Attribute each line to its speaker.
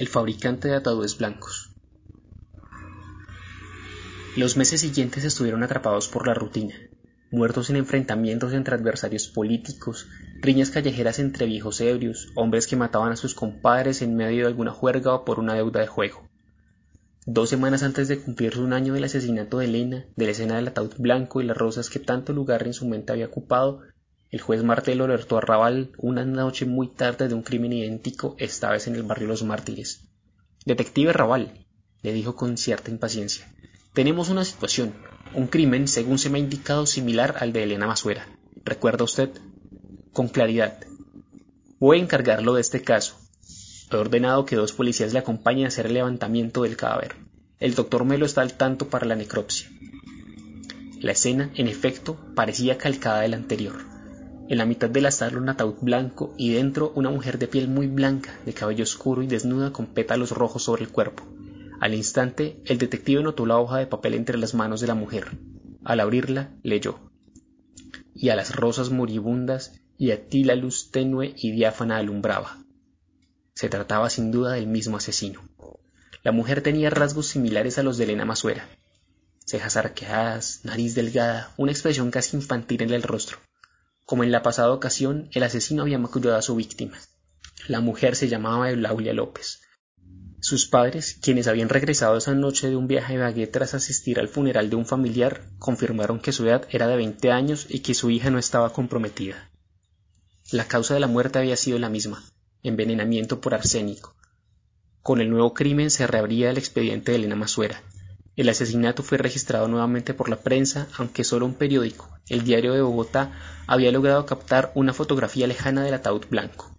Speaker 1: el fabricante de ataúdes blancos. Los meses siguientes estuvieron atrapados por la rutina, muertos en enfrentamientos entre adversarios políticos, riñas callejeras entre viejos ebrios, hombres que mataban a sus compadres en medio de alguna juerga o por una deuda de juego. Dos semanas antes de cumplirse un año del asesinato de Elena, de la escena del ataúd blanco y las rosas que tanto lugar en su mente había ocupado, el juez Martel alertó a Raval una noche muy tarde de un crimen idéntico, esta vez en el barrio Los Mártires. Detective Raval, le dijo con cierta impaciencia, tenemos una situación, un crimen, según se me ha indicado, similar al de Elena Masuera. ¿Recuerda usted? Con claridad. Voy a encargarlo de este caso. He ordenado que dos policías le acompañen a hacer el levantamiento del cadáver. El doctor Melo está al tanto para la necropsia. La escena, en efecto, parecía calcada de la anterior. En la mitad de la sala un ataúd blanco y dentro una mujer de piel muy blanca, de cabello oscuro y desnuda con pétalos rojos sobre el cuerpo. Al instante, el detective notó la hoja de papel entre las manos de la mujer. Al abrirla, leyó. Y a las rosas moribundas y a ti la luz tenue y diáfana alumbraba. Se trataba sin duda del mismo asesino. La mujer tenía rasgos similares a los de Elena Masuera. Cejas arqueadas, nariz delgada, una expresión casi infantil en el rostro. Como en la pasada ocasión, el asesino había macullado a su víctima. La mujer se llamaba Eulalia López, sus padres, quienes habían regresado esa noche de un viaje de baguette tras asistir al funeral de un familiar, confirmaron que su edad era de 20 años y que su hija no estaba comprometida. La causa de la muerte había sido la misma, envenenamiento por arsénico. Con el nuevo crimen se reabría el expediente de Elena Masuera. El asesinato fue registrado nuevamente por la prensa, aunque solo un periódico, el Diario de Bogotá, había logrado captar una fotografía lejana del ataúd blanco.